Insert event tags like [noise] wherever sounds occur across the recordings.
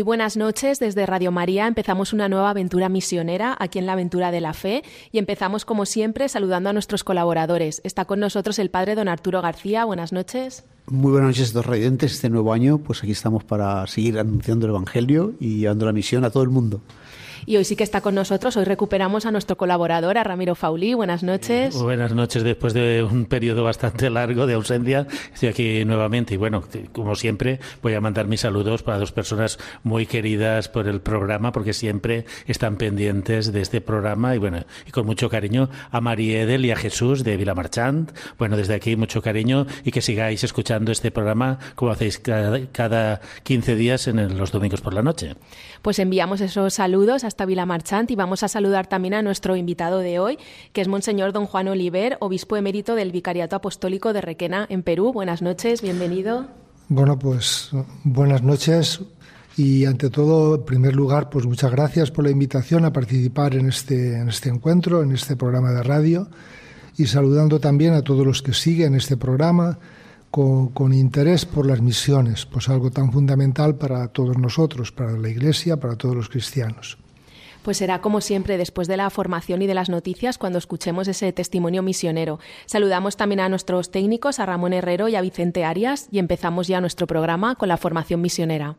Muy buenas noches desde Radio María. Empezamos una nueva aventura misionera aquí en la aventura de la fe y empezamos como siempre saludando a nuestros colaboradores. Está con nosotros el padre don Arturo García. Buenas noches. Muy buenas noches, dos radiantes. Este nuevo año, pues aquí estamos para seguir anunciando el Evangelio y llevando la misión a todo el mundo. Y hoy sí que está con nosotros. Hoy recuperamos a nuestro colaborador, a Ramiro Faulí. Buenas noches. buenas noches. Después de un periodo bastante largo de ausencia, estoy aquí nuevamente. Y bueno, como siempre, voy a mandar mis saludos para dos personas muy queridas por el programa, porque siempre están pendientes de este programa. Y bueno, y con mucho cariño a María Edel y a Jesús de Vilamarchant. Bueno, desde aquí mucho cariño y que sigáis escuchando este programa como hacéis cada, cada 15 días en los domingos por la noche. Pues enviamos esos saludos hasta Vila Marchant y vamos a saludar también a nuestro invitado de hoy, que es Monseñor Don Juan Oliver, obispo emérito del Vicariato Apostólico de Requena en Perú. Buenas noches, bienvenido. Bueno, pues buenas noches y ante todo, en primer lugar, pues muchas gracias por la invitación a participar en este, en este encuentro, en este programa de radio y saludando también a todos los que siguen este programa con, interés por las misiones, pues algo tan fundamental para todos nosotros, para la Iglesia, para todos los cristianos. Pues será como siempre después de la formación y de las noticias cuando escuchemos ese testimonio misionero. Saludamos también a nuestros técnicos, a Ramón Herrero y a Vicente Arias, y empezamos ya nuestro programa con la formación misionera.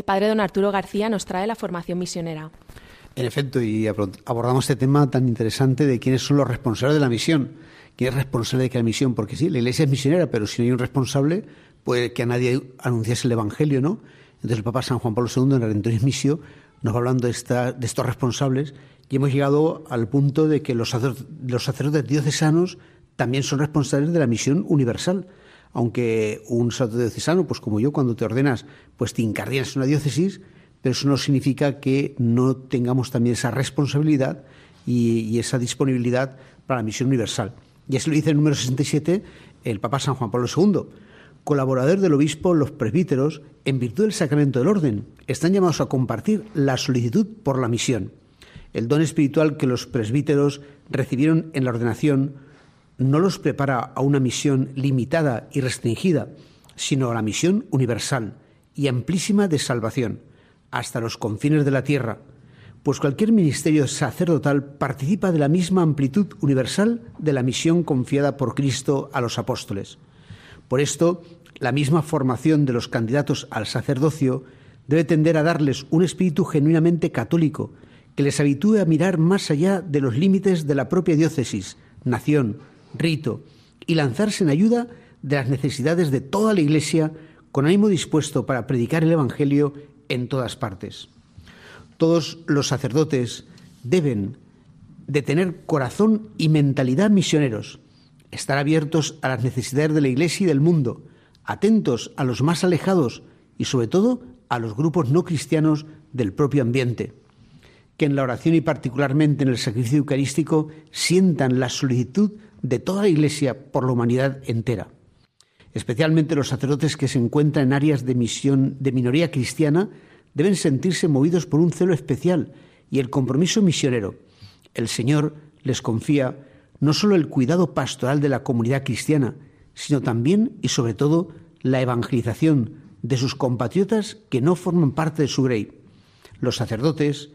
El padre don Arturo García nos trae la formación misionera. En efecto, y abordamos este tema tan interesante de quiénes son los responsables de la misión. ¿Quién es responsable de la misión? Porque sí, la iglesia es misionera, pero si no hay un responsable, puede que a nadie anunciase el Evangelio, ¿no? Entonces el Papa San Juan Pablo II en Redentoris Missio nos va hablando de, de estos responsables y hemos llegado al punto de que los, los sacerdotes diocesanos también son responsables de la misión universal aunque un sacerdote pues como yo, cuando te ordenas, pues te encargas en una diócesis, pero eso no significa que no tengamos también esa responsabilidad y, esa disponibilidad para la misión universal. Y así lo dice el número 67 el Papa San Juan Pablo II. Colaborador del obispo, los presbíteros, en virtud del sacramento del orden, están llamados a compartir la solicitud por la misión. El don espiritual que los presbíteros recibieron en la ordenación no los prepara a una misión limitada y restringida, sino a la misión universal y amplísima de salvación, hasta los confines de la tierra, pues cualquier ministerio sacerdotal participa de la misma amplitud universal de la misión confiada por Cristo a los apóstoles. Por esto, la misma formación de los candidatos al sacerdocio debe tender a darles un espíritu genuinamente católico, que les habitúe a mirar más allá de los límites de la propia diócesis, nación, rito y lanzarse en ayuda de las necesidades de toda la Iglesia con ánimo dispuesto para predicar el Evangelio en todas partes. Todos los sacerdotes deben de tener corazón y mentalidad misioneros, estar abiertos a las necesidades de la Iglesia y del mundo, atentos a los más alejados y sobre todo a los grupos no cristianos del propio ambiente, que en la oración y particularmente en el sacrificio eucarístico sientan la solicitud de toda la Iglesia por la humanidad entera. Especialmente los sacerdotes que se encuentran en áreas de misión de minoría cristiana deben sentirse movidos por un celo especial y el compromiso misionero. El Señor les confía no solo el cuidado pastoral de la comunidad cristiana, sino también y sobre todo la evangelización de sus compatriotas que no forman parte de su grey. Los sacerdotes,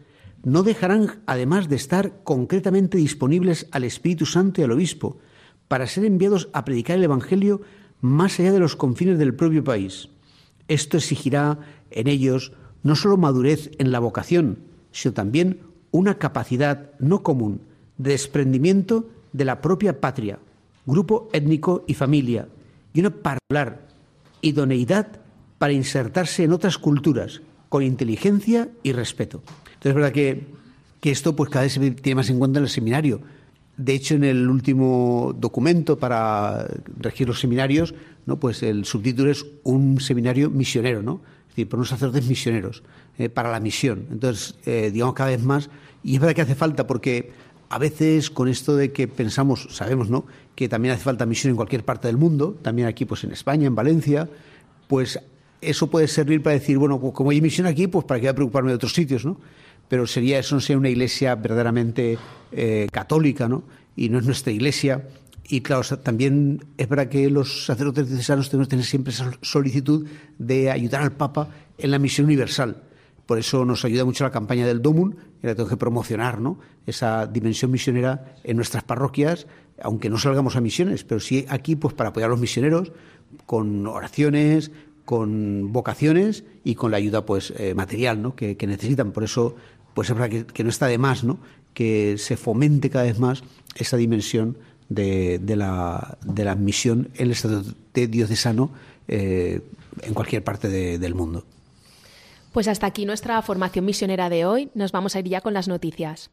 no dejarán, además de estar concretamente disponibles al Espíritu Santo y al Obispo, para ser enviados a predicar el Evangelio más allá de los confines del propio país. Esto exigirá en ellos no solo madurez en la vocación, sino también una capacidad no común de desprendimiento de la propia patria, grupo étnico y familia, y una particular idoneidad para insertarse en otras culturas con inteligencia y respeto. Entonces es verdad que, esto pues cada vez se tiene más en cuenta en el seminario. De hecho, en el último documento para regir los seminarios, ¿no? pues el subtítulo es un seminario misionero, ¿no? Es decir, por unos sacerdotes misioneros, eh, para la misión. Entonces, eh, digamos cada vez más, y es verdad que hace falta, porque a veces con esto de que pensamos, sabemos, ¿no? Que también hace falta misión en cualquier parte del mundo, también aquí, pues en España, en Valencia, pues eso puede servir para decir, bueno, pues, como hay misión aquí, pues para qué preocuparme de otros sitios, ¿no? Pero sería eso no sería una iglesia verdaderamente eh, católica, ¿no? Y no es nuestra iglesia. Y claro, también es verdad que los sacerdotes diocesanos tenemos que tener siempre esa solicitud de ayudar al Papa en la misión universal. Por eso nos ayuda mucho la campaña del DOMUN, y la tengo que promocionar, ¿no? Esa dimensión misionera en nuestras parroquias, aunque no salgamos a misiones, pero sí aquí, pues para apoyar a los misioneros, con oraciones, con vocaciones y con la ayuda pues eh, material ¿no? que, necesitan. Por eso pues es verdad que, no está de más ¿no? que se fomente cada vez más esa dimensión de, la, de misión en el estado de diocesano eh, en cualquier parte del mundo. Pues hasta aquí nuestra formación misionera de hoy. Nos vamos a ir ya con las noticias.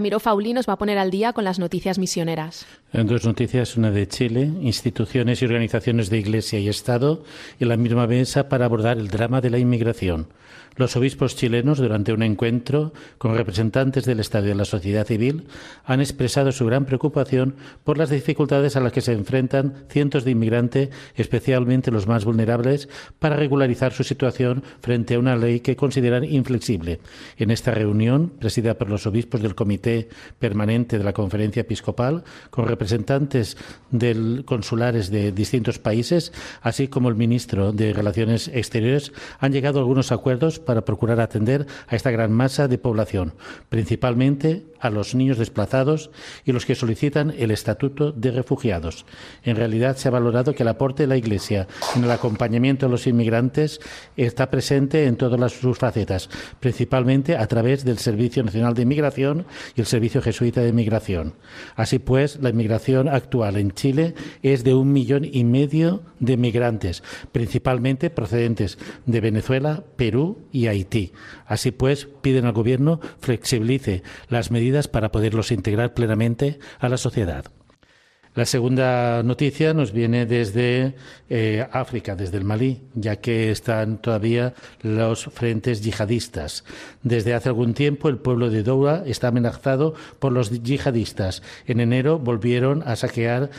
Ramiro Fauli nos va a poner al día con las noticias misioneras. Dos noticias, una de Chile, instituciones y organizaciones de Iglesia y Estado, y la misma mesa para abordar el drama de la inmigración. Los obispos chilenos, durante un encuentro con representantes del Estado y de la sociedad civil, han expresado su gran preocupación por las dificultades a las que se enfrentan cientos de inmigrantes, especialmente los más vulnerables, para regularizar su situación frente a una ley que consideran inflexible. En esta reunión, presidida por los obispos del Comité Permanente de la Conferencia Episcopal, con representantes del consulares de distintos países, así como el ministro de Relaciones Exteriores, han llegado a algunos acuerdos para procurar atender a esta gran masa de población, principalmente a los niños desplazados y los que solicitan el estatuto de refugiados. En realidad se ha valorado que el aporte de la Iglesia en el acompañamiento de los inmigrantes está presente en todas sus facetas, principalmente a través del Servicio Nacional de Inmigración y el Servicio Jesuita de Inmigración. Así pues, la inmigración actual en Chile es de un millón y medio de migrantes, principalmente procedentes de Venezuela, Perú y Haití. Así pues, piden al Gobierno flexibilice las medidas para poderlos integrar plenamente a la sociedad. La segunda noticia nos viene desde eh, África, desde el Malí, ya que están todavía los frentes yihadistas. Desde hace algún tiempo el pueblo de Doura está amenazado por los yihadistas. En enero volvieron a saquear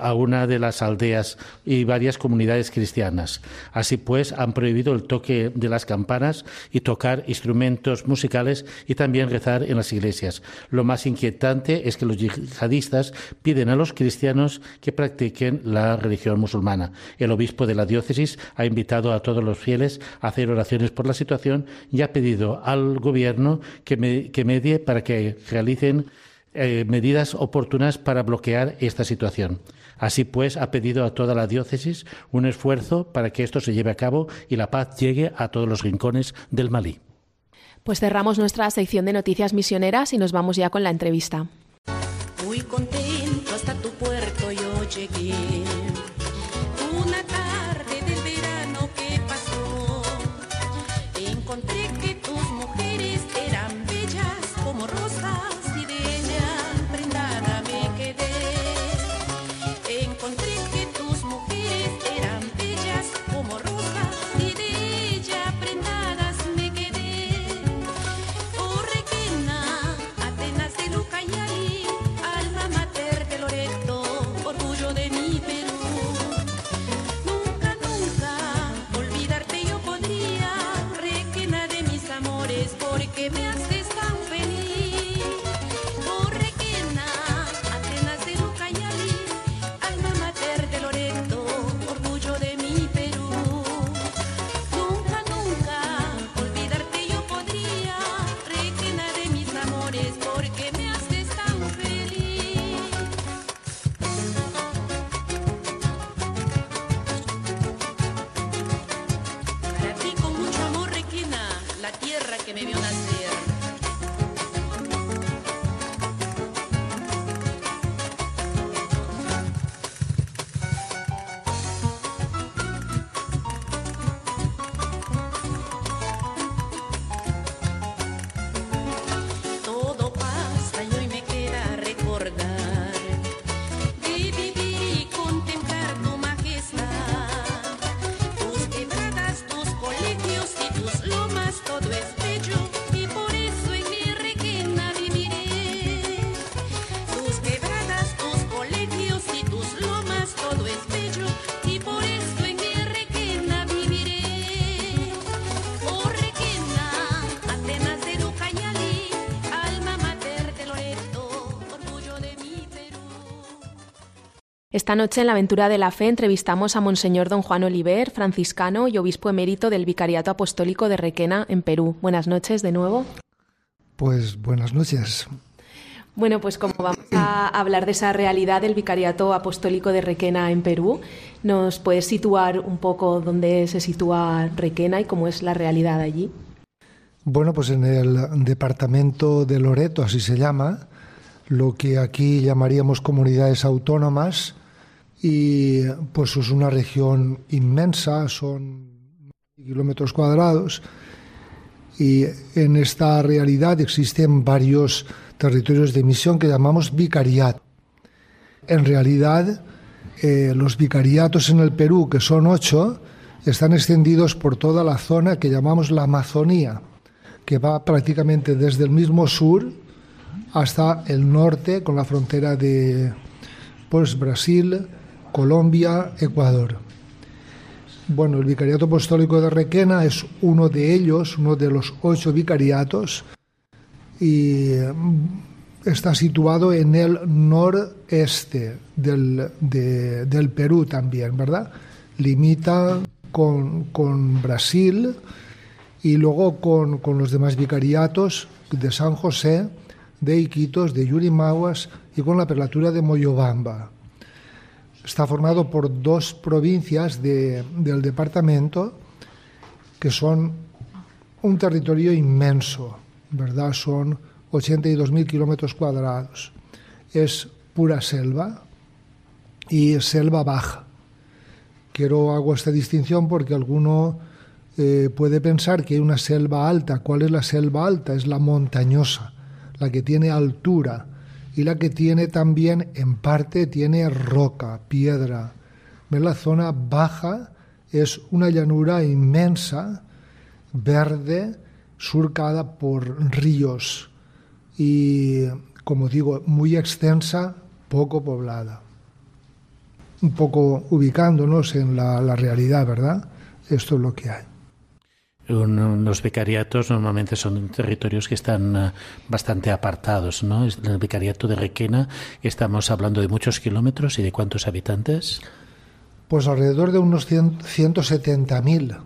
a una de las aldeas y varias comunidades cristianas. Así pues, han prohibido el toque de las campanas y tocar instrumentos musicales y también rezar en las iglesias. Lo más inquietante es que los yihadistas piden a los cristianos que practiquen la religión musulmana. El obispo de la diócesis ha invitado a todos los fieles a hacer oraciones por la situación y ha pedido al gobierno que, medie para que realicen eh, medidas oportunas para bloquear esta situación. Así pues, ha pedido a toda la diócesis un esfuerzo para que esto se lleve a cabo y la paz llegue a todos los rincones del Malí. Pues cerramos nuestra sección de noticias misioneras y nos vamos ya con la entrevista. Muy contento hasta tu puerto yo llegué. Esta noche en la Aventura de la Fe entrevistamos a Monseñor Don Juan Oliver, franciscano y obispo emérito del Vicariato Apostólico de Requena, en Perú. Buenas noches de nuevo. Pues buenas noches. Bueno, pues como vamos a hablar de esa realidad del Vicariato Apostólico de Requena en Perú, ¿nos puedes situar un poco dónde se sitúa Requena y cómo es la realidad allí? Bueno, pues en el departamento de Loreto, así se llama, lo que aquí llamaríamos comunidades autónomas, y pues es una región inmensa, son kilómetros cuadrados, y en esta realidad existen varios territorios de misión que llamamos vicariato. En realidad, eh, los vicariatos en el Perú, que son ocho, están extendidos por toda la zona que llamamos la Amazonía, que va prácticamente desde el mismo sur hasta el norte con la frontera de pues, Brasil, Colombia, Ecuador. Bueno, el Vicariato Apostólico de Requena es uno de ellos, uno de los ocho vicariatos, y mm, está situado en el noreste del, del Perú también, ¿verdad? Limita con, con Brasil y luego con, con, los demás vicariatos de San José, de Iquitos, de Yurimaguas y con la prelatura de Moyobamba está formado por dos provincias de, del departamento que son un territorio inmenso, ¿verdad? Son 82.000 kilómetros cuadrados. Es pura selva y selva baja. Quiero hago esta distinción porque alguno eh, puede pensar que hay una selva alta. ¿Cuál es la selva alta? Es la montañosa, la que tiene altura y la que tiene también en parte tiene roca, piedra. La zona baja es una llanura inmensa, verde, surcada por ríos y, como digo, muy extensa, poco poblada. Un poco ubicándonos en la, la realidad, ¿verdad? Esto es lo que hay. Los vicariatos normalmente son territorios que están eh, bastante apartados, ¿no? En el vicariato de Requena estamos hablando de muchos kilómetros y de cuántos habitantes. Pues alrededor de unos 170.000.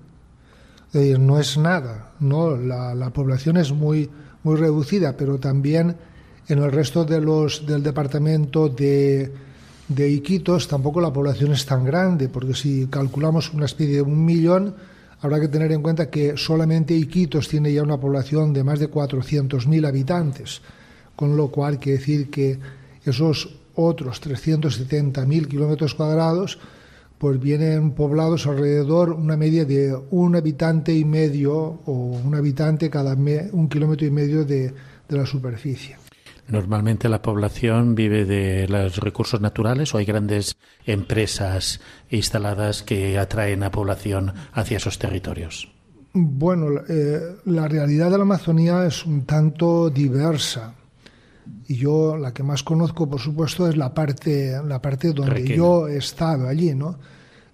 Eh, no es nada, ¿no? La, la, población es muy, muy reducida, pero también en el resto de los, del departamento de, de Iquitos tampoco la población es tan grande, porque si calculamos una especie de un millón Habrá que tener en cuenta que solamente Iquitos tiene ya una población de más de 400.000 habitantes, con lo cual quiere decir que esos otros 370.000 kilómetros cuadrados pues vienen poblados alrededor una media de un habitante y medio o un habitante cada un kilómetro y medio de, de la superficie. Normalmente la población vive de los recursos naturales o hay grandes empresas instaladas que atraen a población hacia esos territorios. Bueno, eh, la realidad de la Amazonía es un tanto diversa. Y yo la que más conozco, por supuesto, es la parte, la parte donde yo he estado allí, ¿no?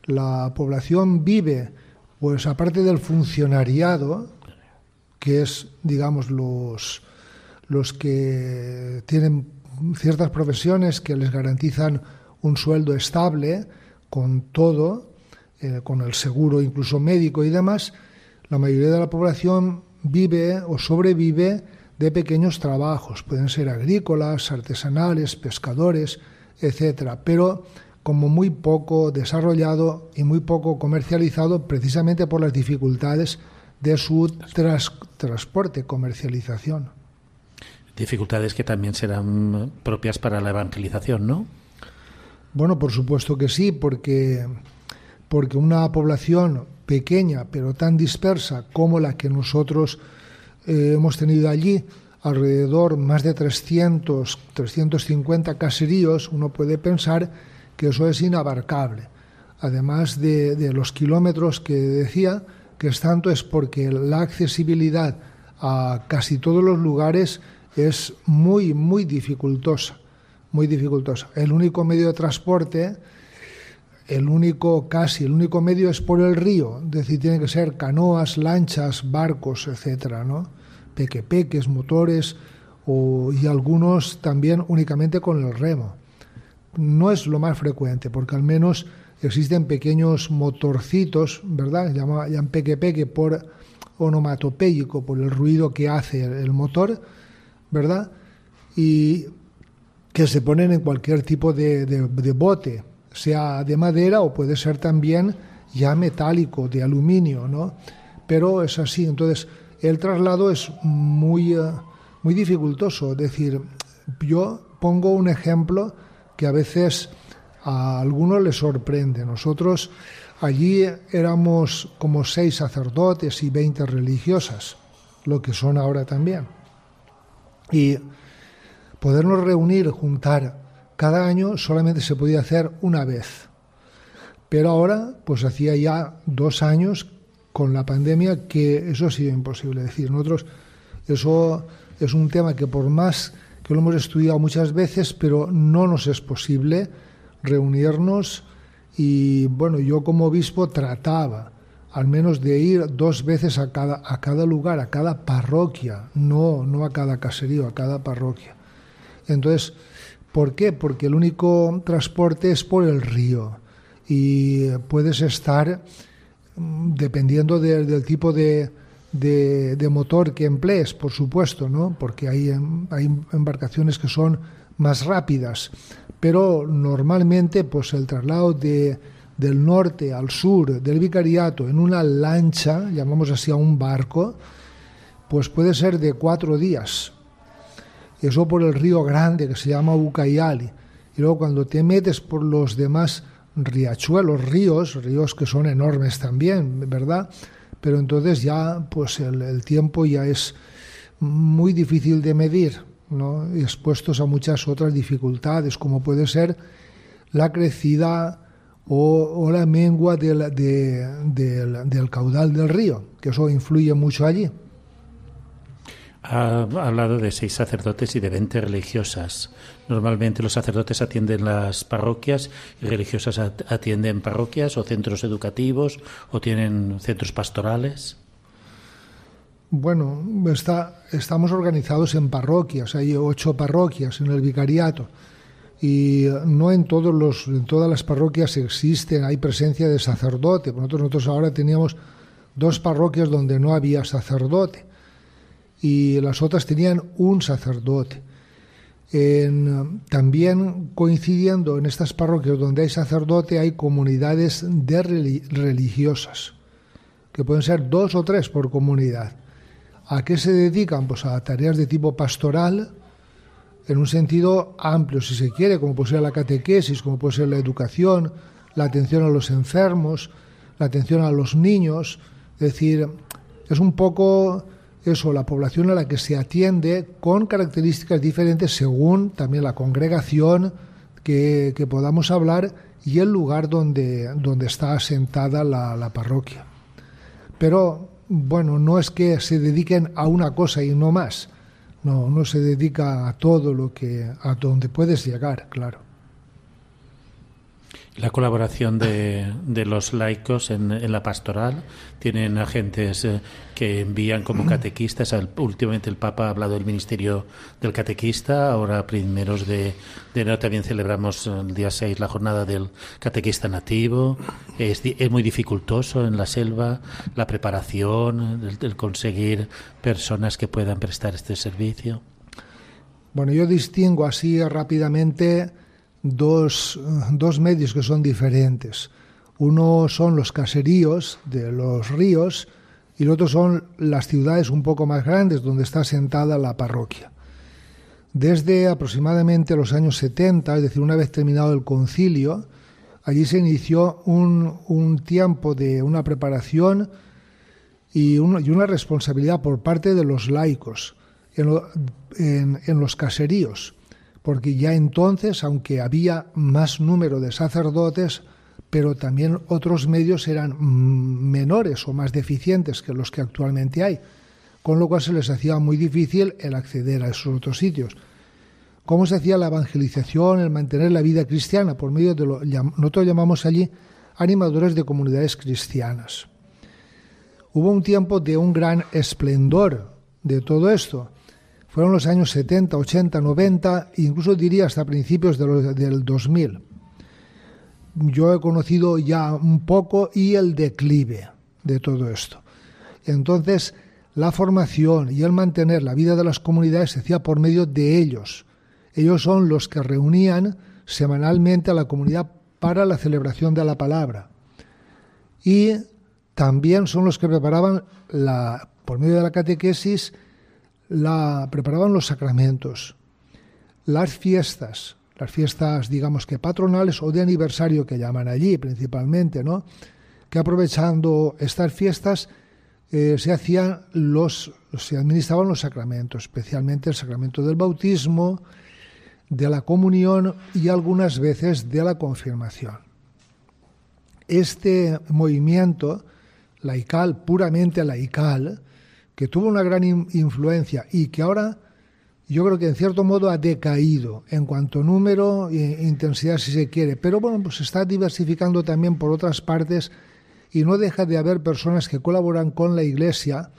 La población vive, pues aparte del funcionariado, que es, digamos, los, los que tienen ciertas profesiones que les garantizan un sueldo estable con todo, eh, con el seguro incluso médico y demás, la mayoría de la población vive o sobrevive de pequeños trabajos, pueden ser agrícolas, artesanales, pescadores, etcétera, pero como muy poco desarrollado y muy poco comercializado precisamente por las dificultades de su transporte, comercialización dificultades que también serán propias para la evangelización, ¿no? Bueno, por supuesto que sí, porque, porque una población pequeña pero tan dispersa como la que nosotros eh, hemos tenido allí, alrededor más de 300, 350 caseríos, uno puede pensar que eso es inabarcable. Además de, de los kilómetros que decía, que es tanto es porque la accesibilidad a casi todos los lugares es muy, muy dificultosa, muy dificultosa. El único medio de transporte, el único, casi, el único medio es por el río, es decir, tiene que ser canoas, lanchas, barcos, etcétera, ¿no? Pequepeques, motores, o, y algunos también únicamente con el remo. no es lo más frecuente, porque al menos existen pequeños motorcitos, ¿verdad? Llaman peque peque por onomatopéyico, por el ruido que hace el motor, ¿verdad? Y que se ponen en cualquier tipo de, bote, sea de madera o puede ser también ya metálico, de aluminio, ¿no? Pero es así, entonces el traslado es muy, eh, muy dificultoso, es decir, yo pongo un ejemplo que a veces a algunos les sorprende. Nosotros allí éramos como seis sacerdotes y veinte religiosas, lo que son ahora también. Y podernos reunir, juntar cada año solamente se podía hacer una vez. Pero ahora, pues hacía ya dos años con la pandemia que eso ha sido imposible. Es decir, nosotros, eso es un tema que por más que lo hemos estudiado muchas veces, pero no nos es posible reunirnos y bueno, yo como obispo trataba al menos de ir dos veces a cada, a cada lugar, a cada parroquia, no, no a cada caserío, a cada parroquia. Entonces, ¿por qué? Porque el único transporte es por el río y puedes estar, mm, dependiendo del tipo de, de, motor que emplees, por supuesto, ¿no? porque hay, hay embarcaciones que son más rápidas, pero normalmente pues el traslado de, del norte al sur del vicariato en una lancha, llamamos así a un barco, pues puede ser de cuatro días. Eso por el río grande que se llama Ucayali. Y luego cuando te metes por los demás riachuelos, ríos, ríos que son enormes también, ¿verdad? pero entonces ya pues el, tiempo ya es muy difícil de medir, ¿no? expuestos a muchas otras dificultades, como puede ser la crecida o, la mengua del, del caudal del río, que eso influye mucho allí. Ha hablado de seis sacerdotes y de veinte religiosas. Normalmente los sacerdotes atienden las parroquias y religiosas atienden parroquias o centros educativos o tienen centros pastorales. Bueno, está, estamos organizados en parroquias, hay ocho parroquias en el vicariato y no en, todos los, en todas las parroquias existen, hay presencia de sacerdote. Nosotros, nosotros ahora teníamos dos parroquias donde no había sacerdote y las otras tenían un sacerdote. también coincidiendo en estas parroquias donde hay sacerdote hay comunidades de religiosas, que pueden ser dos o tres por comunidad. ¿A qué se dedican? Pues a tareas de tipo pastoral, en un sentido amplio, si se quiere, como puede ser la catequesis, como puede ser la educación, la atención a los enfermos, la atención a los niños. Es decir, es un poco eso, la población a la que se atiende con características diferentes según también la congregación que, podamos hablar y el lugar donde, donde está asentada la, la, parroquia. Pero bueno, no es que se dediquen a una cosa y no más. No, no se dedica a todo lo que a donde puedes llegar, claro. La colaboración de, de los laicos en, en, la pastoral tienen agentes eh, que envían como [clears throat] catequistas. últimamente el Papa ha hablado del ministerio del catequista. Ahora, primeros de, de enero, también celebramos el día 6 la jornada del catequista nativo. Es, es muy dificultoso en la selva la preparación, el, el conseguir personas que puedan prestar este servicio. Bueno, yo distingo así rápidamente dos, dos medios que son diferentes. Uno son los caseríos de los ríos y el otro son las ciudades un poco más grandes donde está sentada la parroquia. Desde aproximadamente los años 70, es decir, una vez terminado el concilio, allí se inició un, un tiempo de una preparación y, y, una responsabilidad por parte de los laicos en, en, en los caseríos porque ya entonces, aunque había más número de sacerdotes, pero también otros medios eran menores o más deficientes que los que actualmente hay, con lo cual se les hacía muy difícil el acceder a esos otros sitios. ¿Cómo se hacía la evangelización, el mantener la vida cristiana? Por medio de lo nosotros llamamos allí animadores de comunidades cristianas. Hubo un tiempo de un gran esplendor de todo esto, fueron los años 70, 80, 90, incluso diría hasta principios de los, del 2000. Yo he conocido ya un poco y el declive de todo esto. Entonces, la formación y el mantener la vida de las comunidades se hacía por medio de ellos. Ellos son los que reunían semanalmente a la comunidad para la celebración de la palabra. Y también son los que preparaban la, por medio de la catequesis la, preparaban los sacramentos, las fiestas, las fiestas, digamos que patronales o de aniversario que llaman allí principalmente, ¿no? Que aprovechando estas fiestas eh, se hacían los, se administraban los sacramentos, especialmente el sacramento del bautismo, de la comunión y algunas veces de la confirmación. Este movimiento laical, puramente laical, que tuvo una gran influencia y que ahora yo creo que en cierto modo ha decaído en cuanto a número e intensidad si se quiere, pero bueno, pues se está diversificando también por otras partes y no deja de haber personas que colaboran con la Iglesia,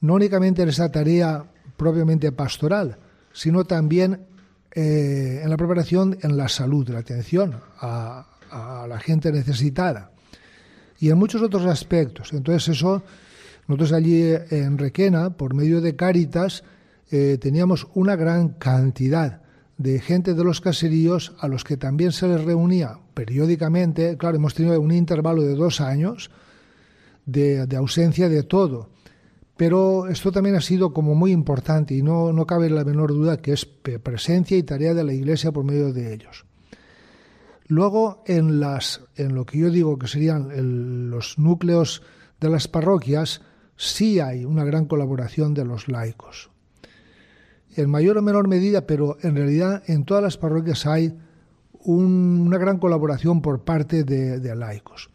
no únicamente en esa tarea propiamente pastoral, sino también eh, en la preparación en la salud, la atención a, a la gente necesitada y en muchos otros aspectos. Entonces eso nosotros allí en Requena, por medio de Cáritas, eh, teníamos una gran cantidad de gente de los caseríos a los que también se les reunía periódicamente. Claro, hemos tenido un intervalo de dos años de, ausencia de todo. Pero esto también ha sido como muy importante y no, no cabe la menor duda que es presencia y tarea de la Iglesia por medio de ellos. Luego, en, las, en lo que yo digo que serían los núcleos de las parroquias, sí hay una gran colaboración de los laicos. En mayor o menor medida, pero en realidad en todas las parroquias hay una gran colaboración por parte de, laicos.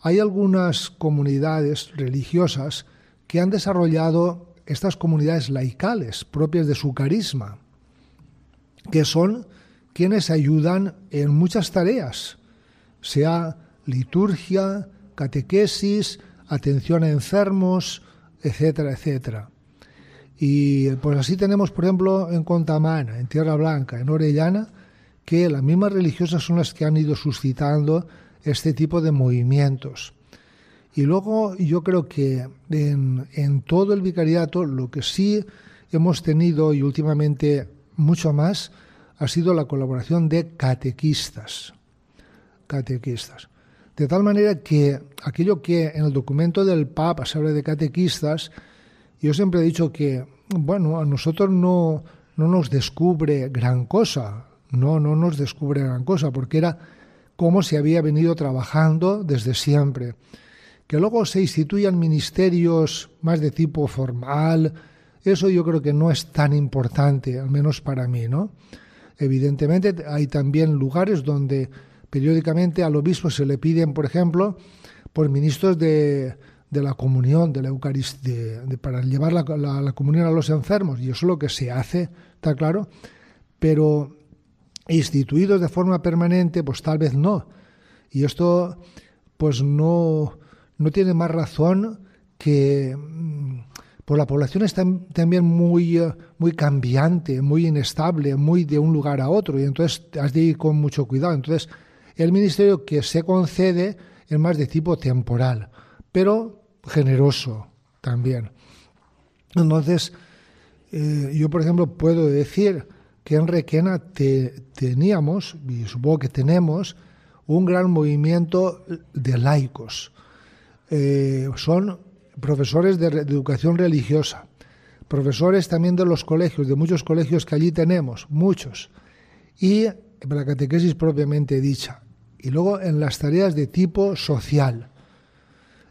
Hay algunas comunidades religiosas que han desarrollado estas comunidades laicales propias de su carisma, que son quienes ayudan en muchas tareas, sea liturgia, catequesis, atención a enfermos, etcétera, etcétera. Y pues así tenemos, por ejemplo, en Contamana, en Tierra Blanca, en Orellana, que las mismas religiosas son las que han ido suscitando este tipo de movimientos. Y luego yo creo que en, en todo el vicariato lo que sí hemos tenido y últimamente mucho más ha sido la colaboración de catequistas. Catequistas. De tal manera que aquello que en el documento del Papa se habla de catequistas, yo siempre he dicho que, bueno, a nosotros no, no nos descubre gran cosa, no, no nos descubre gran cosa, porque era como se había venido trabajando desde siempre. Que luego se instituyan ministerios más de tipo formal, eso yo creo que no es tan importante, al menos para mí, ¿no? Evidentemente hay también lugares donde periódicamente al obispo se le piden, por ejemplo, por ministros de, la comunión, de la Eucaristía, para llevar la, la, comunión a los enfermos, y eso es lo que se hace, está claro, pero instituidos de forma permanente, pues tal vez no. Y esto, pues no, no tiene más razón que pues la población está también muy, muy cambiante, muy inestable, muy de un lugar a otro, y entonces has de ir con mucho cuidado. Entonces, el ministerio que se concede es más de tipo temporal, pero generoso también. Entonces, eh, yo, por ejemplo, puedo decir que en Requena teníamos, y supongo que tenemos, un gran movimiento de laicos. Eh, son profesores de, de, educación religiosa, profesores también de los colegios, de muchos colegios que allí tenemos, muchos, y la catequesis propiamente dicha y luego en las tareas de tipo social.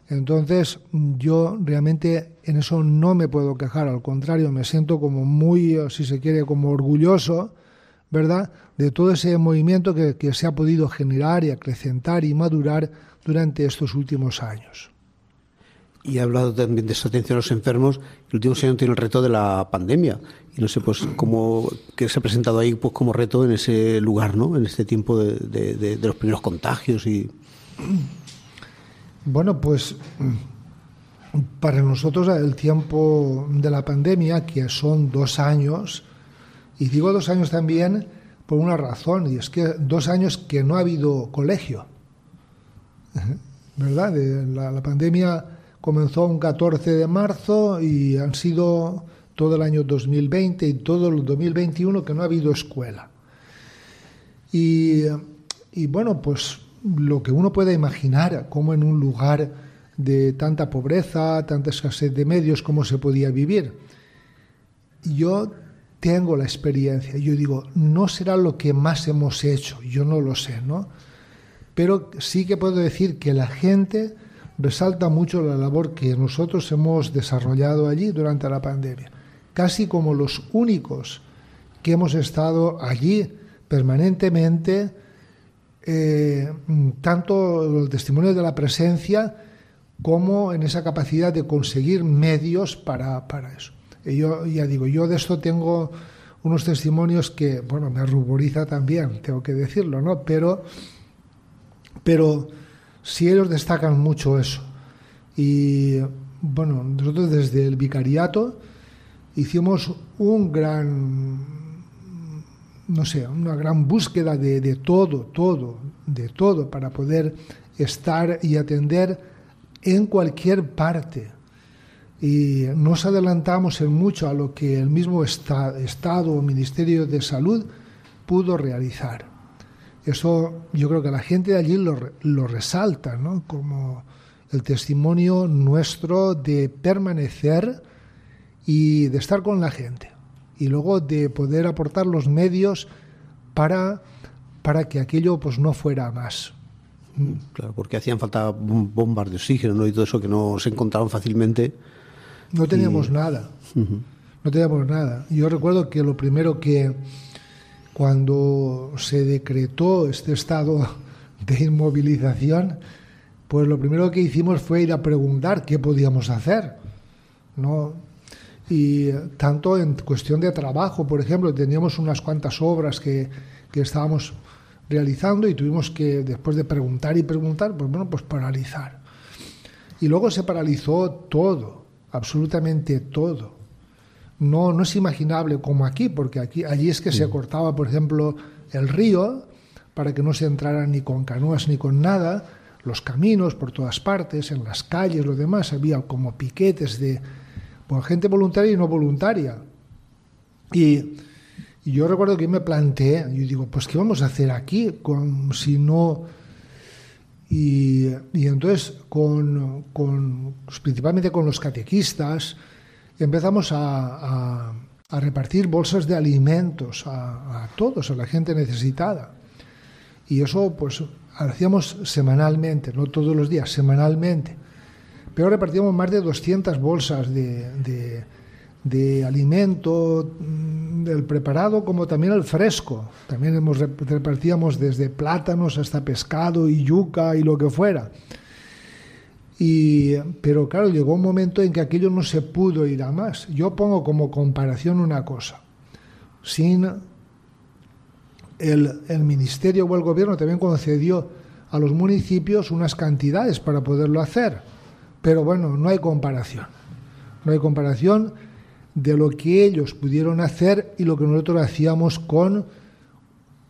Entonces yo realmente en eso no me puedo quejar, al contrario, me siento como muy, si se quiere, como orgulloso, ¿verdad?, de todo ese movimiento que, que se ha podido generar y acrecentar y madurar durante estos últimos años. Y ha hablado también de esa atención a los enfermos. El último año tiene el reto de la pandemia. Y no sé, pues, cómo que se ha presentado ahí pues como reto en ese lugar, ¿no? En este tiempo de, los primeros contagios y. Bueno, pues para nosotros el tiempo de la pandemia, que son dos años, y digo dos años también por una razón, y es que dos años que no ha habido colegio, [laughs] ¿verdad? La pandemia comenzó un 14 de marzo y han sido todo el año 2020 y todo el 2021 que no ha habido escuela. Y, y bueno, pues lo que uno puede imaginar, como en un lugar de tanta pobreza, tanta escasez de medios, cómo se podía vivir. Yo tengo la experiencia, yo digo, no será lo que más hemos hecho, yo no lo sé, ¿no? Pero sí que puedo decir que la gente resalta mucho la labor que nosotros hemos desarrollado allí durante la pandemia, casi como los únicos que hemos estado allí permanentemente, eh, tanto el testimonio de la presencia como en esa capacidad de conseguir medios para, para eso. Y yo ya digo, yo de esto tengo unos testimonios que, bueno, me ruboriza también, tengo que decirlo, ¿no? Pero, pero sí ellos destacan mucho eso. Y bueno, nosotros desde el vicariato hicimos un gran, no sé, una gran búsqueda de, de todo, todo, de todo, para poder estar y atender en cualquier parte. Y nos adelantamos en mucho a lo que el mismo Estado o Ministerio de Salud pudo realizar. Eso yo creo que la gente de allí lo, lo resalta, ¿no? como el testimonio nuestro de permanecer y de estar con la gente. Y luego de poder aportar los medios para, para que aquello pues, no fuera más. Claro, porque hacían falta bombas de oxígeno ¿no? y todo eso que no se encontraban fácilmente. No teníamos nada. No teníamos nada. Yo recuerdo que lo primero que cuando se decretó este estado de inmovilización, pues lo primero que hicimos fue ir a preguntar qué podíamos hacer. ¿no? Y tanto en cuestión de trabajo, por ejemplo, teníamos unas cuantas obras que, que estábamos realizando y tuvimos que, después de preguntar y preguntar, pues bueno, pues paralizar. Y luego se paralizó todo, absolutamente todo. No, no es imaginable como aquí, porque aquí, allí es que se cortaba, por ejemplo, el río para que no se entrara ni con canoas ni con nada, los caminos por todas partes, en las calles, lo demás, había como piquetes de pues, gente voluntaria y no voluntaria. Y y yo recuerdo que me planteé, yo digo, pues ¿qué vamos a hacer aquí con, si no... Y, y entonces, con, con, pues, principalmente con los catequistas, empezamos a, a, a repartir bolsas de alimentos a, a, todos, a la gente necesitada. Y eso pues hacíamos semanalmente, no todos los días, semanalmente. Pero repartíamos más de 200 bolsas de, de de alimento, mm, del preparado como también el fresco. También hemos, repartíamos desde plátanos hasta pescado y yuca y lo que fuera. Y, pero claro, llegó un momento en que aquello no se pudo ir a más. Yo pongo como comparación una cosa. Sin el, el ministerio o el gobierno también concedió a los municipios unas cantidades para poderlo hacer. Pero bueno, no hay comparación. No hay comparación de lo que ellos pudieron hacer y lo que nosotros hacíamos con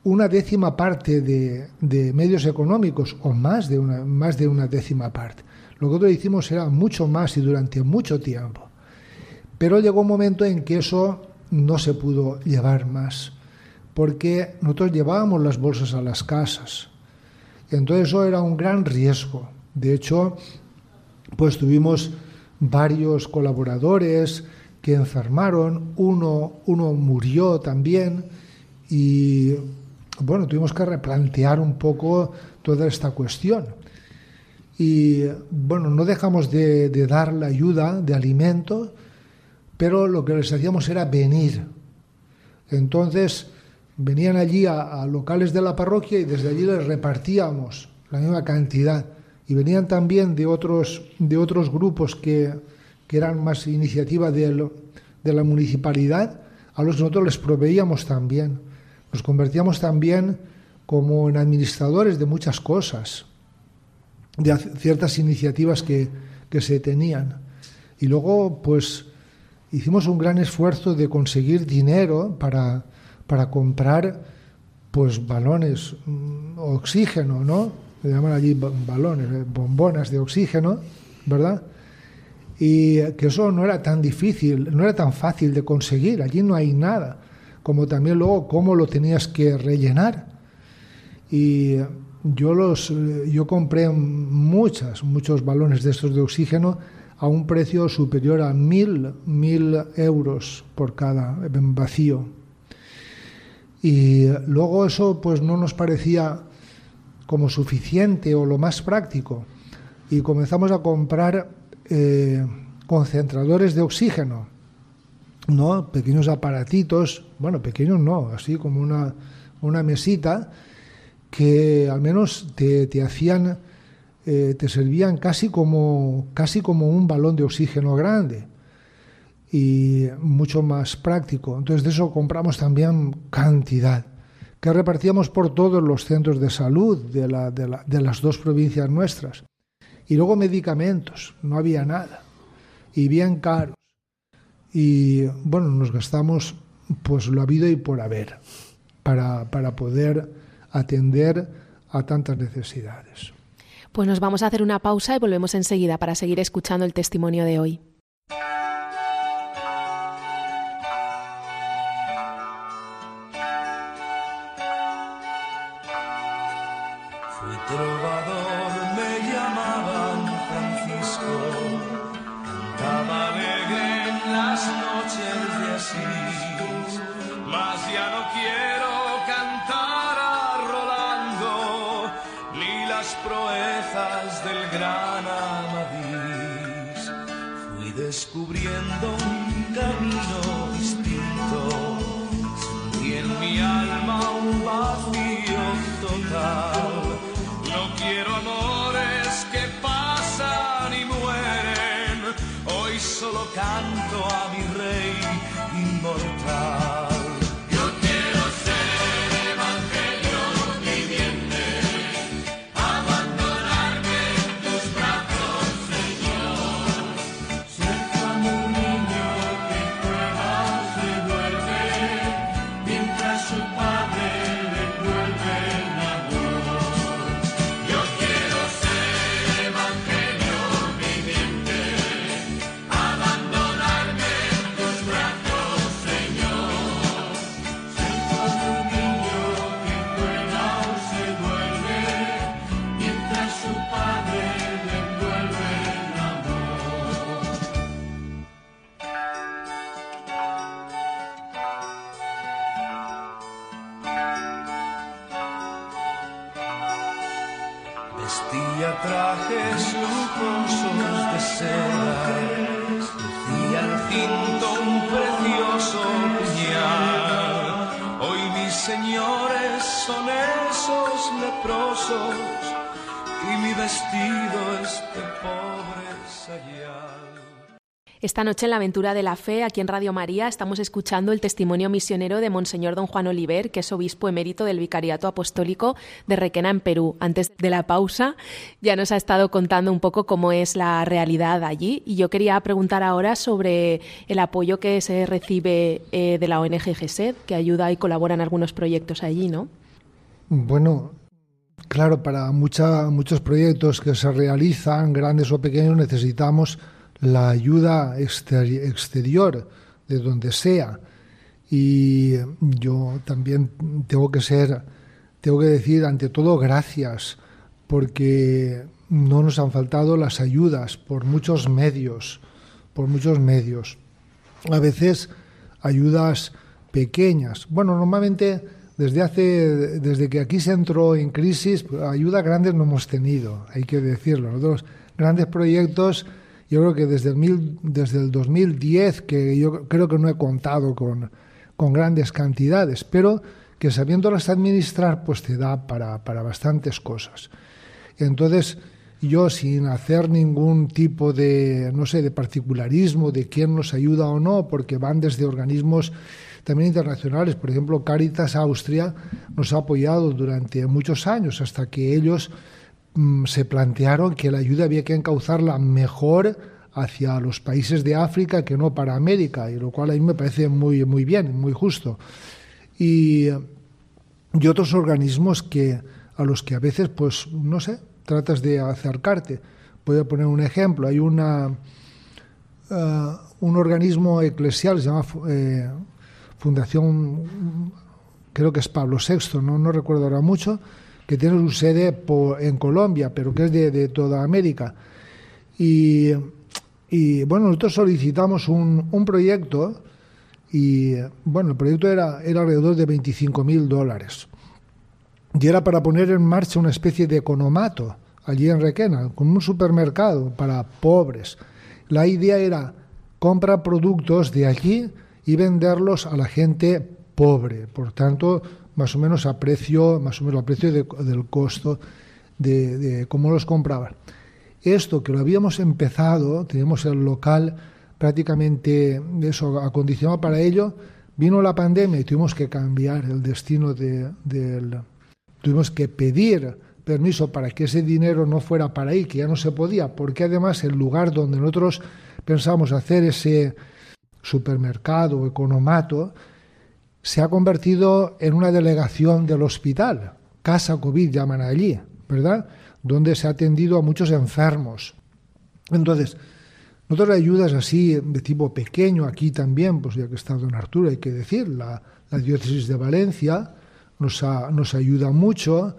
una décima parte de, de, medios económicos o más de, una, más de una décima parte. Lo que nosotros hicimos era mucho más y durante mucho tiempo. Pero llegó un momento en que eso no se pudo llevar más, porque nosotros llevábamos las bolsas a las casas. Entonces eso era un gran riesgo. De hecho, pues tuvimos varios colaboradores, que enfermaron, uno, uno murió también y bueno, tuvimos que replantear un poco toda esta cuestión. Y bueno, no dejamos de, dar la ayuda de alimento, pero lo que les hacíamos era venir. Entonces venían allí a, locales de la parroquia y desde allí les repartíamos la misma cantidad. Y venían también de otros, de otros grupos que, que eran más iniciativa de, de la municipalidad, a los nosotros les proveíamos también. Nos convertíamos también como en administradores de muchas cosas, de ciertas iniciativas que, que se tenían. Y luego, pues, hicimos un gran esfuerzo de conseguir dinero para, para comprar, pues, balones, mm, oxígeno, ¿no? Se llaman allí balones, eh, bombonas de oxígeno, ¿verdad? Y que eso no era tan difícil, no era tan fácil de conseguir, allí no hay nada, como también luego cómo lo tenías que rellenar. Y yo los yo compré muchas, muchos balones de estos de oxígeno a un precio superior a mil, mil euros por cada vacío. Y luego eso pues no nos parecía como suficiente o lo más práctico. Y comenzamos a comprar eh, concentradores de oxígeno, ¿no? Pequeños aparatitos, bueno, pequeños no, así como una, una mesita que al menos te, te hacían eh, te servían casi como, casi como un balón de oxígeno grande y mucho más práctico. Entonces de eso compramos también cantidad, que repartíamos por todos los centros de salud de, la, de, la, de las dos provincias nuestras. Y luego medicamentos, no había nada, y bien caros. Y bueno, nos gastamos pues lo habido y por haber para, para poder atender a tantas necesidades. Pues nos vamos a hacer una pausa y volvemos enseguida para seguir escuchando el testimonio de hoy. Esta noche en la aventura de la fe, aquí en Radio María, estamos escuchando el testimonio misionero de Monseñor Don Juan Oliver, que es obispo emérito del Vicariato Apostólico de Requena en Perú. Antes de la pausa ya nos ha estado contando un poco cómo es la realidad allí y yo quería preguntar ahora sobre el apoyo que se recibe eh, de la ONG GESED, que ayuda y colabora en algunos proyectos allí, ¿no? Bueno, claro, para mucha, muchos proyectos que se realizan, grandes o pequeños, necesitamos la ayuda exteri- exterior de donde sea. Y yo también tengo que ser, tengo que decir ante todo gracias, porque no nos han faltado las ayudas por muchos medios, por muchos medios. A veces ayudas pequeñas. Bueno, normalmente desde hace, desde que aquí se entró en crisis, pues, ayuda grandes no hemos tenido, hay que decirlo. Nosotros grandes proyectos, yo creo que desde el, mil, desde el 2010, que yo creo que no he contado con, grandes cantidades, pero que sabiéndolas administrar, pues te da para, para bastantes cosas. Entonces, yo sin hacer ningún tipo de, no sé, de particularismo de quién nos ayuda o no, porque van desde organismos también internacionales. Por ejemplo, Caritas Austria nos ha apoyado durante muchos años hasta que ellos se plantearon que la ayuda había que encauzarla mejor hacia los países de África que no para América, y lo cual a mí me parece muy, muy bien, muy justo. Y, y otros organismos que, a los que a veces, pues, no sé, tratas de acercarte. Voy a poner un ejemplo. Hay una, uh, un organismo eclesial, se llama eh, Fundación, creo que es Pablo VI, no, no recuerdo ahora mucho, que tiene su sede en Colombia, pero que es de, toda América. Y, y, bueno, nosotros solicitamos un, un, proyecto y bueno, el proyecto era, era alrededor de 25 mil dólares. Y era para poner en marcha una especie de economato allí en Requena, con un supermercado para pobres. La idea era comprar productos de allí y venderlos a la gente pobre. Por tanto, más o menos a precio, más o menos a precio de, del costo de, cómo los compraban. Esto que lo habíamos empezado, teníamos el local prácticamente eso acondicionado para ello, vino la pandemia y tuvimos que cambiar el destino de, del, tuvimos que pedir permiso para que ese dinero no fuera para ahí, que ya no se podía, porque además el lugar donde nosotros pensamos hacer ese supermercado o economato se ha convertido en una delegación del hospital, Casa COVID llaman allí, ¿verdad? Donde se ha atendido a muchos enfermos. Entonces, nosotros ayudas así de tipo pequeño, aquí también, pues ya que está don Arturo, hay que decir, la, la diócesis de Valencia nos, nos ayuda mucho,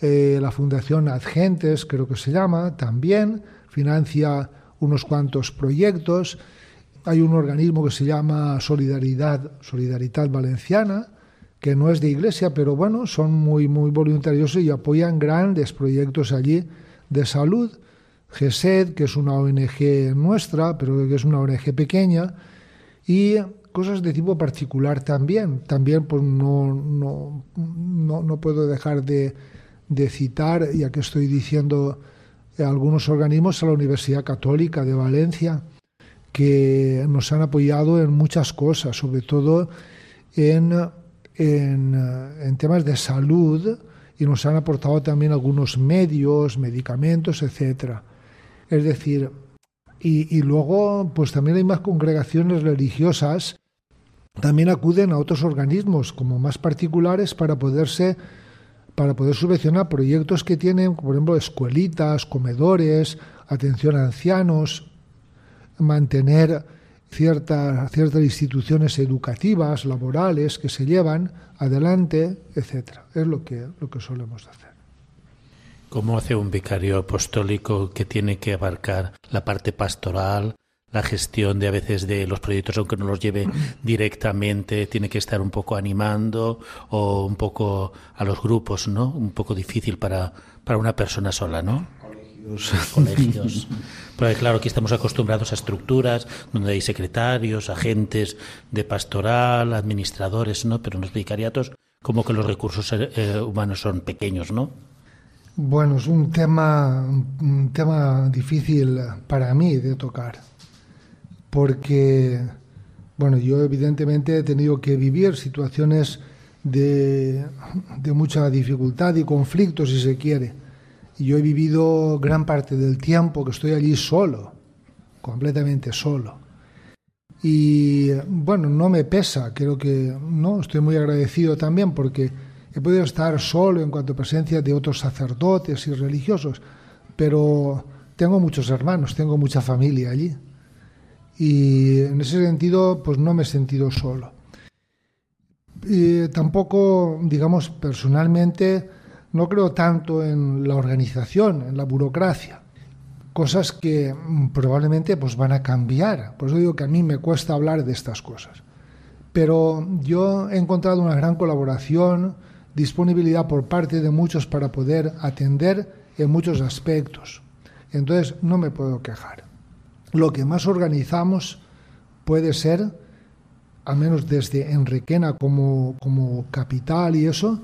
eh, la Fundación Adgentes, creo que se llama, también financia unos cuantos proyectos. Hay un organismo que se llama Solidaridad, Solidaridad Valenciana, que no es de iglesia, pero bueno, son muy, muy voluntariosos y apoyan grandes proyectos allí de salud. GESED, que es una ONG nuestra, pero que es una ONG pequeña, y cosas de tipo particular también. También pues no, no, no, no puedo dejar de, de citar, ya que estoy diciendo algunos organismos, a la Universidad Católica de Valencia, que nos han apoyado en muchas cosas, sobre todo en, en, temas de salud, y nos han aportado también algunos medios, medicamentos, etcétera. Es decir, y, y, luego, pues también hay más congregaciones religiosas, también acuden a otros organismos como más particulares para poderse para poder subvencionar proyectos que tienen, por ejemplo, escuelitas, comedores, atención a ancianos, mantener ciertas, ciertas instituciones educativas, laborales que se llevan adelante, etcétera. Es lo que, lo que solemos hacer. ¿Cómo hace un vicario apostólico que tiene que abarcar la parte pastoral, la gestión de a veces de los proyectos, aunque no los lleve [clears throat] directamente, tiene que estar un poco animando o un poco a los grupos, ¿no? Un poco difícil para, para una persona sola, ¿no? Colegios. [laughs] Colegios. Pero claro, aquí estamos acostumbrados a estructuras donde hay secretarios, agentes de pastoral, administradores, ¿no? Pero en los vicariatos como que los recursos eh, humanos son pequeños, ¿no? Bueno, es un tema, un tema difícil para mí de tocar porque, bueno, yo evidentemente he tenido que vivir situaciones de, de mucha dificultad y conflicto, si se quiere. Yo he vivido gran parte del tiempo que estoy allí solo, completamente solo. Y bueno, no me pesa, creo que no, estoy muy agradecido también porque he podido estar solo en cuanto a presencia de otros sacerdotes y religiosos, pero tengo muchos hermanos, tengo mucha familia allí y en ese sentido pues no me he sentido solo. Y tampoco, digamos, personalmente no creo tanto en la organización, en la burocracia, cosas que probablemente pues van a cambiar. Por eso digo que a mí me cuesta hablar de estas cosas. Pero yo he encontrado una gran colaboración, disponibilidad por parte de muchos para poder atender en muchos aspectos. Entonces no me puedo quejar lo que más organizamos puede ser, al menos desde Enriquena como, como capital y eso,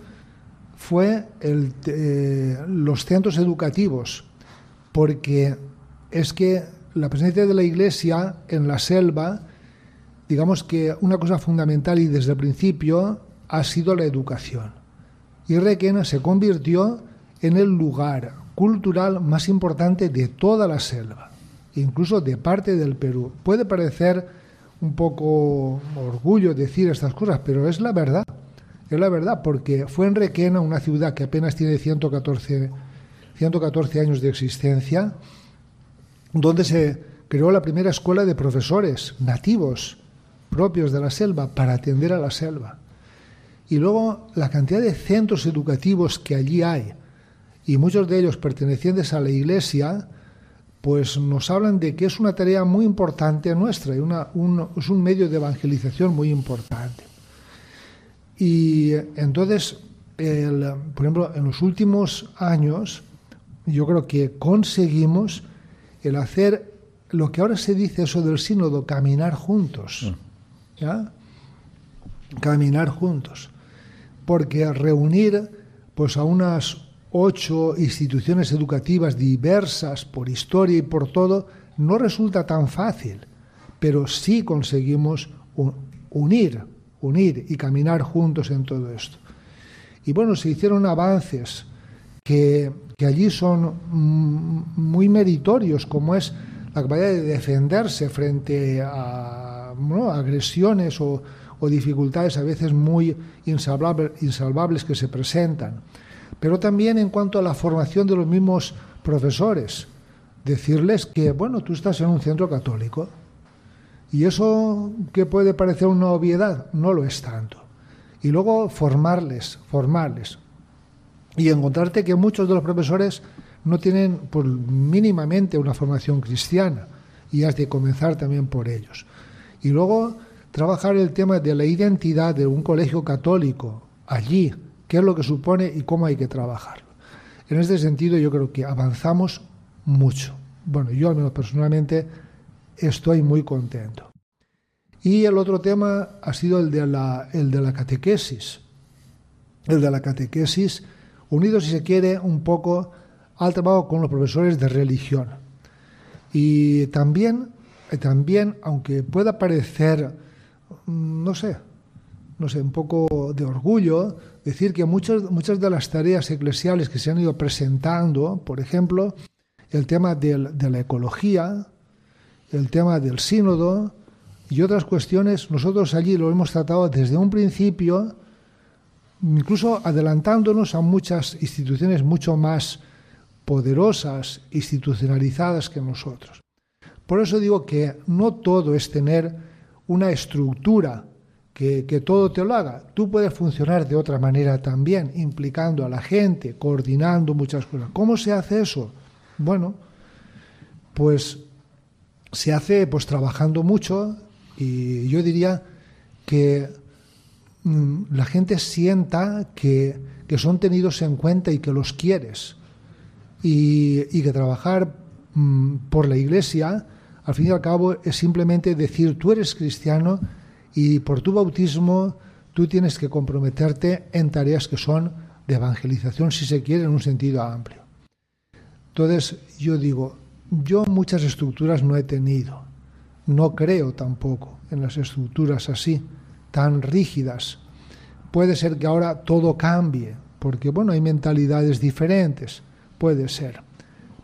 fue eh, los centros educativos, porque es que la presencia de la Iglesia en la selva, digamos que una cosa fundamental y desde el principio ha sido la educación. Y Requena se convirtió en el lugar cultural más importante de toda la selva incluso de parte del Perú. Puede parecer un poco orgullo decir estas cosas, pero es la verdad. Es la verdad, porque fue en Requena, una ciudad que apenas tiene 114, 114 años de existencia, donde se creó la primera escuela de profesores nativos propios de la selva para atender a la selva. Y luego la cantidad de centros educativos que allí hay, y muchos de ellos pertenecientes a la Iglesia, pues nos hablan de que es una tarea muy importante nuestra y es un medio de evangelización muy importante. Y entonces, el, por ejemplo, en los últimos años, yo creo que conseguimos el hacer lo que ahora se dice eso del sínodo, caminar juntos. ¿ya? Caminar juntos. Porque reunir pues, a unas ocho instituciones educativas diversas por historia y por todo no resulta tan fácil, pero sí conseguimos unir, unir y caminar juntos en todo esto. Y bueno, se hicieron avances que, que allí son muy meritorios, como es la capacidad de defenderse frente a agresiones o, o, dificultades a veces muy insalvables, insalvables que se presentan. Pero también en cuanto a la formación de los mismos profesores, decirles que, bueno, tú estás en un centro católico y eso que puede parecer una obviedad, no lo es tanto. Y luego formarles, formarles. Y encontrarte que muchos de los profesores no tienen pues, mínimamente una formación cristiana y has de comenzar también por ellos. Y luego trabajar el tema de la identidad de un colegio católico allí, qué es lo que supone y cómo hay que trabajarlo. En este sentido yo creo que avanzamos mucho. Bueno, yo al menos personalmente estoy muy contento. Y el otro tema ha sido el de la, el de la catequesis. El de la catequesis, unido si se quiere un poco al trabajo con los profesores de religión. Y también, también aunque pueda parecer, no sé, no sé, un poco de orgullo, decir que muchas, muchas de las tareas eclesiales que se han ido presentando, por ejemplo, el tema del, de la ecología, el tema del sínodo y otras cuestiones, nosotros allí lo hemos tratado desde un principio, incluso adelantándonos a muchas instituciones mucho más poderosas, institucionalizadas que nosotros. Por eso digo que no todo es tener una estructura que, que, todo te lo haga. Tú puedes funcionar de otra manera también, implicando a la gente, coordinando muchas cosas. ¿Cómo se hace eso? Bueno, pues se hace pues trabajando mucho y yo diría que mmm, la gente sienta que, que, son tenidos en cuenta y que los quieres y, y que trabajar mmm, por la iglesia al fin y al cabo es simplemente decir tú eres cristiano y por tu bautismo tú tienes que comprometerte en tareas que son de evangelización, si se quiere, en un sentido amplio. Entonces, yo digo, yo muchas estructuras no he tenido, no creo tampoco en las estructuras así, tan rígidas. Puede ser que ahora todo cambie, porque bueno, hay mentalidades diferentes, puede ser.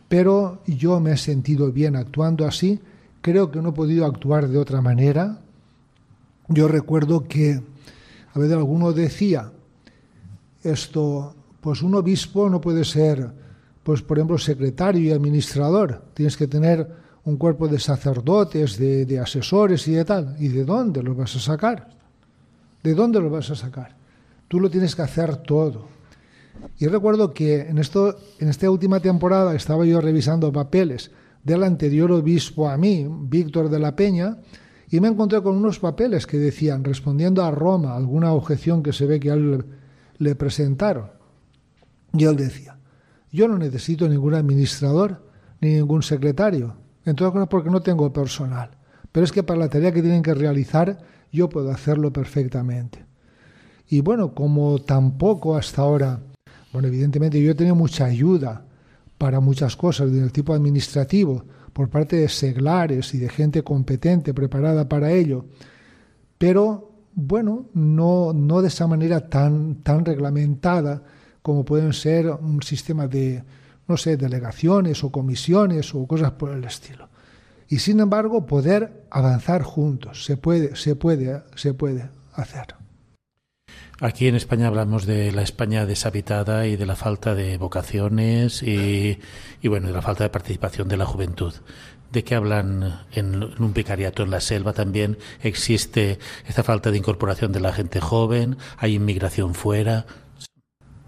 Pero yo me he sentido bien actuando así, creo que no he podido actuar de otra manera, yo recuerdo que a veces alguno decía esto, pues un obispo no puede ser, pues por ejemplo, secretario y administrador, tienes que tener un cuerpo de sacerdotes, de, asesores y de tal. ¿Y de dónde los vas a sacar? ¿De dónde los vas a sacar? Tú lo tienes que hacer todo. Y recuerdo que en, esto, en esta última temporada estaba yo revisando papeles del anterior obispo a mí, Víctor de la Peña, y me encontré con unos papeles que decían, respondiendo a Roma, alguna objeción que se ve que a él le presentaron. Y él decía, yo no necesito ningún administrador ni ningún secretario, en todas cosas porque no tengo personal, pero es que para la tarea que tienen que realizar yo puedo hacerlo perfectamente. Y bueno, como tampoco hasta ahora, bueno, evidentemente yo he tenido mucha ayuda para muchas cosas del tipo administrativo, por parte de seglares y de gente competente, preparada para ello, pero bueno, no, no de esa manera tan, tan reglamentada como pueden ser un sistema de, no sé, delegaciones o comisiones o cosas por el estilo. y sin embargo poder avanzar juntos. Se puede, se puede, se puede hacer. Aquí en España hablamos de la España deshabitada y de la falta de vocaciones y, bueno, de la falta de participación de la juventud. ¿De qué hablan en, en un vicariato en la selva? También existe esta falta de incorporación de la gente joven, hay inmigración fuera.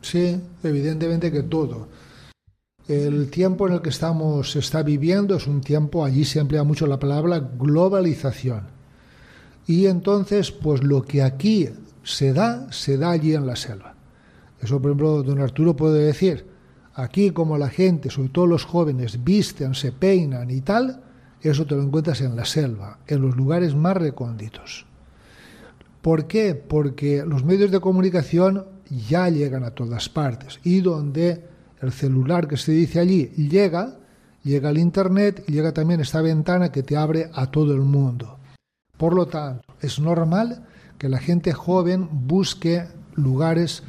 Sí, evidentemente que todo. El tiempo en el que estamos está viviendo es un tiempo, allí se emplea mucho la palabra globalización. Y entonces, pues lo que aquí se da, se da allí en la selva. Eso, por ejemplo, don Arturo puede decir, aquí como la gente, sobre todo los jóvenes, visten, se peinan y tal, eso te lo encuentras en la selva, en los lugares más recónditos. ¿Por qué? Porque los medios de comunicación ya llegan a todas partes y donde el celular que se dice allí llega, llega al Internet y llega también esta ventana que te abre a todo el mundo. Por lo tanto, es normal que la gente joven busque lugares,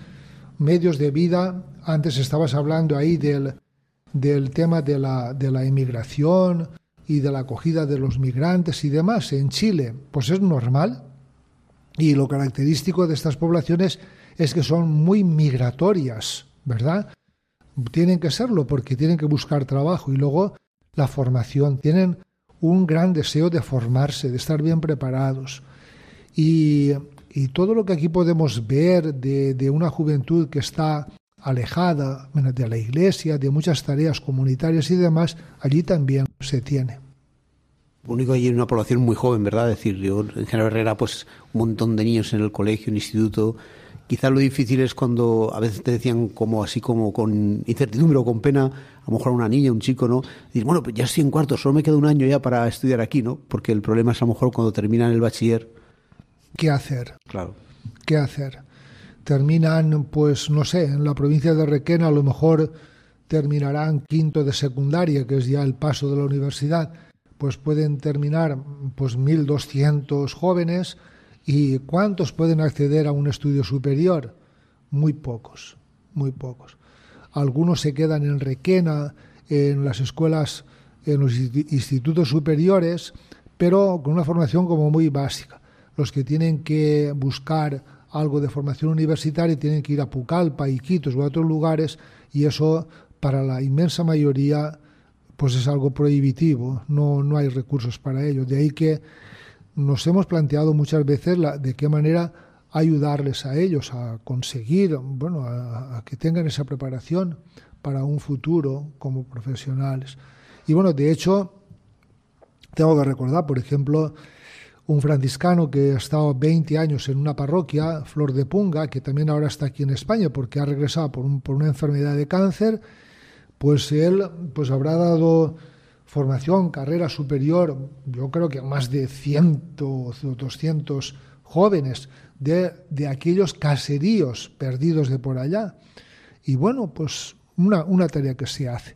medios de vida. Antes estabas hablando ahí del, del tema de la, de la inmigración y de la acogida de los migrantes y demás en Chile. Pues es normal. Y lo característico de estas poblaciones es que son muy migratorias, ¿verdad? Tienen que serlo porque tienen que buscar trabajo y luego la formación. Tienen un gran deseo de formarse, de estar bien preparados. Y, todo lo que aquí podemos ver de, una juventud que está alejada de la iglesia, de muchas tareas comunitarias y demás, allí también se tiene. único allí en una población muy joven, ¿verdad? Es decir, yo en General Herrera, pues un montón de niños en el colegio, en instituto. Quizás lo difícil es cuando a veces te decían como así como con incertidumbre o con pena, a lo mejor a una niña, un chico, ¿no? Decir, bueno, pues ya estoy en cuarto, solo me queda un año ya para estudiar aquí, ¿no? Porque el problema es a lo mejor cuando terminan el bachiller. ¿Qué hacer? Claro. ¿Qué hacer? Terminan, pues no sé, en la provincia de Requena a lo mejor terminarán quinto de secundaria, que es ya el paso de la universidad, pues pueden terminar pues 1.200 jóvenes y ¿cuántos pueden acceder a un estudio superior? Muy pocos, muy pocos. Algunos se quedan en Requena, en las escuelas, en los institutos superiores, pero con una formación como muy básica. Los que tienen que buscar algo de formación universitaria tienen que ir a Pucallpa, Iquitos o a otros lugares y eso para la inmensa mayoría pues es algo prohibitivo, no, no hay recursos para ello. De ahí que nos hemos planteado muchas veces de qué manera ayudarles a ellos a conseguir, bueno, a, que tengan esa preparación para un futuro como profesionales. Y bueno, de hecho, tengo que recordar, por ejemplo, un franciscano que ha estado 20 años en una parroquia, Flor de Punga, que también ahora está aquí en España porque ha regresado por, un, por una enfermedad de cáncer, pues él pues habrá dado formación, carrera superior, yo creo que más de 100 o 200 jóvenes de, de, aquellos caseríos perdidos de por allá. Y bueno, pues una, una tarea que se hace.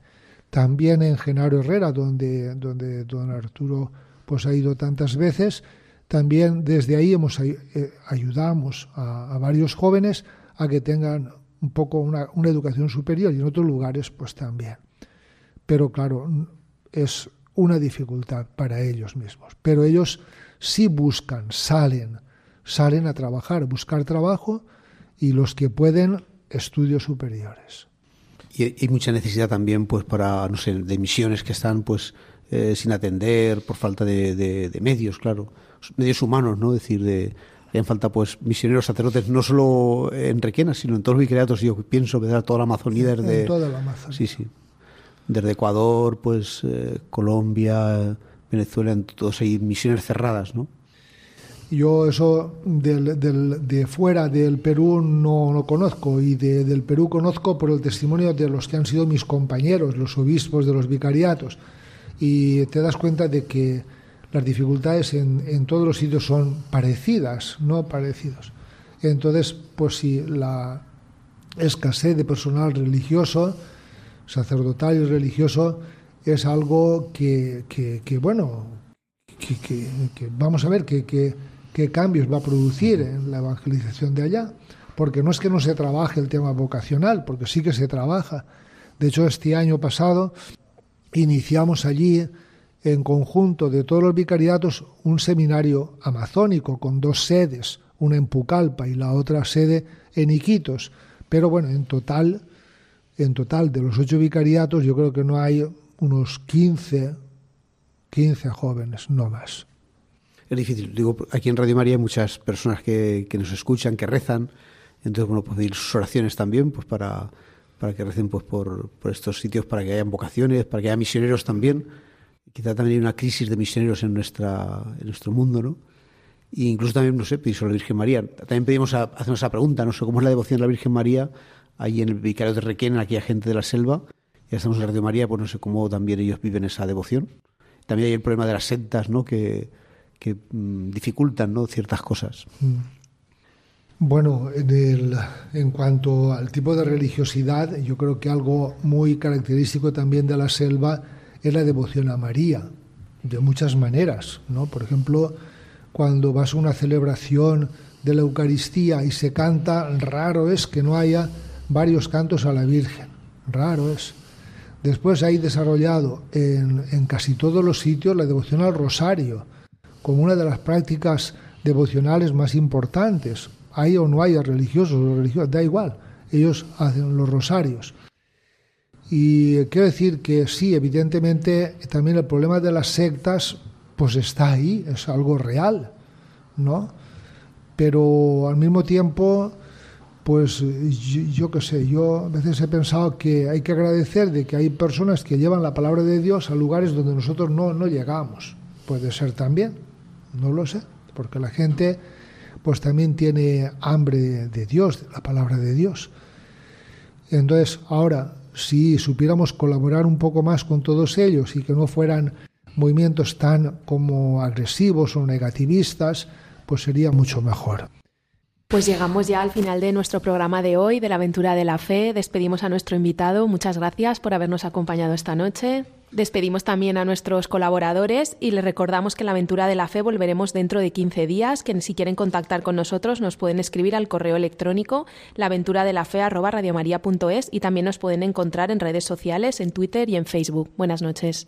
También en Genaro Herrera, donde, donde don Arturo pues ha ido tantas veces, también desde ahí hemos eh, ayudamos a, a, varios jóvenes a que tengan un poco una, una, educación superior y en otros lugares pues también. Pero claro, es una dificultad para ellos mismos. Pero ellos sí buscan, salen, salen a trabajar, buscar trabajo y los que pueden estudios superiores. Y hay mucha necesidad también pues para, no sé, de misiones que están pues eh, sin atender por falta de, de, de medios, claro medios humanos, ¿no? Es decir, de harían falta pues misioneros sacerdotes no solo en Requena, sino en todos los vicariatos, yo pienso, ¿verdad? Toda la Amazonía desde en toda la Amazonía. Sí, sí. Desde Ecuador, pues eh, Colombia, Venezuela, en todos hay misiones cerradas, ¿no? Yo eso del, de fuera del Perú no lo conozco y de, del Perú conozco por el testimonio de los que han sido mis compañeros, los obispos de los vicariatos. Y te das cuenta de que las dificultades en, en, todos los sitios son parecidas, no parecidos. Entonces, pues si la escasez de personal religioso, sacerdotal y religioso, es algo que, que, bueno, que, que, vamos a ver qué cambios va a producir en la evangelización de allá. Porque no es que no se trabaje el tema vocacional, porque sí que se trabaja. De hecho, este año pasado iniciamos allí en conjunto de todos los vicariatos un seminario amazónico con dos sedes, una en Pucallpa y la otra sede en Iquitos. Pero bueno, en total, en total de los ocho vicariatos yo creo que no hay unos 15, 15 jóvenes, no más. Es difícil. Digo, aquí en Radio María hay muchas personas que, que nos escuchan, que rezan. Entonces, bueno, pues pedir sus oraciones también, pues para, para que recen pues por, por estos sitios, para que haya vocaciones, para que haya misioneros también. Quizá también hay una crisis de misioneros en nuestra en nuestro mundo, ¿no? E incluso también, no sé, pedir sobre la Virgen María. También pedimos a, hacernos esa pregunta, no sé cómo es la devoción de la Virgen María ahí en el Vicario de Requén, en aquella gente de la selva. Ya estamos en Radio María, pues no sé cómo también ellos viven esa devoción. También hay el problema de las sectas, ¿no? Que, que mm, dificultan ¿no? ciertas cosas. Bueno, en, el, en cuanto al tipo de religiosidad, yo creo que algo muy característico también de la selva es la devoción a María, de muchas maneras, ¿no? Por ejemplo, cuando vas a una celebración de la Eucaristía y se canta, raro es que no haya varios cantos a la Virgen, raro es. Después hay desarrollado en, casi todos los sitios la devoción al rosario, como una de las prácticas devocionales más importantes. Hay o no hay religiosos o religiosas, da igual, ellos hacen los rosarios. Y quiero decir que sí, evidentemente también el problema de las sectas pues está ahí, es algo real, ¿no? Pero al mismo tiempo, pues yo, yo qué sé, yo a veces he pensado que hay que agradecer de que hay personas que llevan la palabra de Dios a lugares donde nosotros no, no llegamos. Puede ser también, no lo sé, porque la gente pues también tiene hambre de Dios, de la palabra de Dios. Entonces, ahora, si supiéramos colaborar un poco más con todos ellos y que no fueran movimientos tan como agresivos o negativistas, pues sería mucho mejor. Pues llegamos ya al final de nuestro programa de hoy, de la aventura de la fe. Despedimos a nuestro invitado. Muchas gracias por habernos acompañado esta noche. Despedimos también a nuestros colaboradores y les recordamos que en la aventura de la fe volveremos dentro de 15 días, que si quieren contactar con nosotros nos pueden escribir al correo electrónico laventuradelafe@radiomaria.es y también nos pueden encontrar en redes sociales, en Twitter y en Facebook. Buenas noches.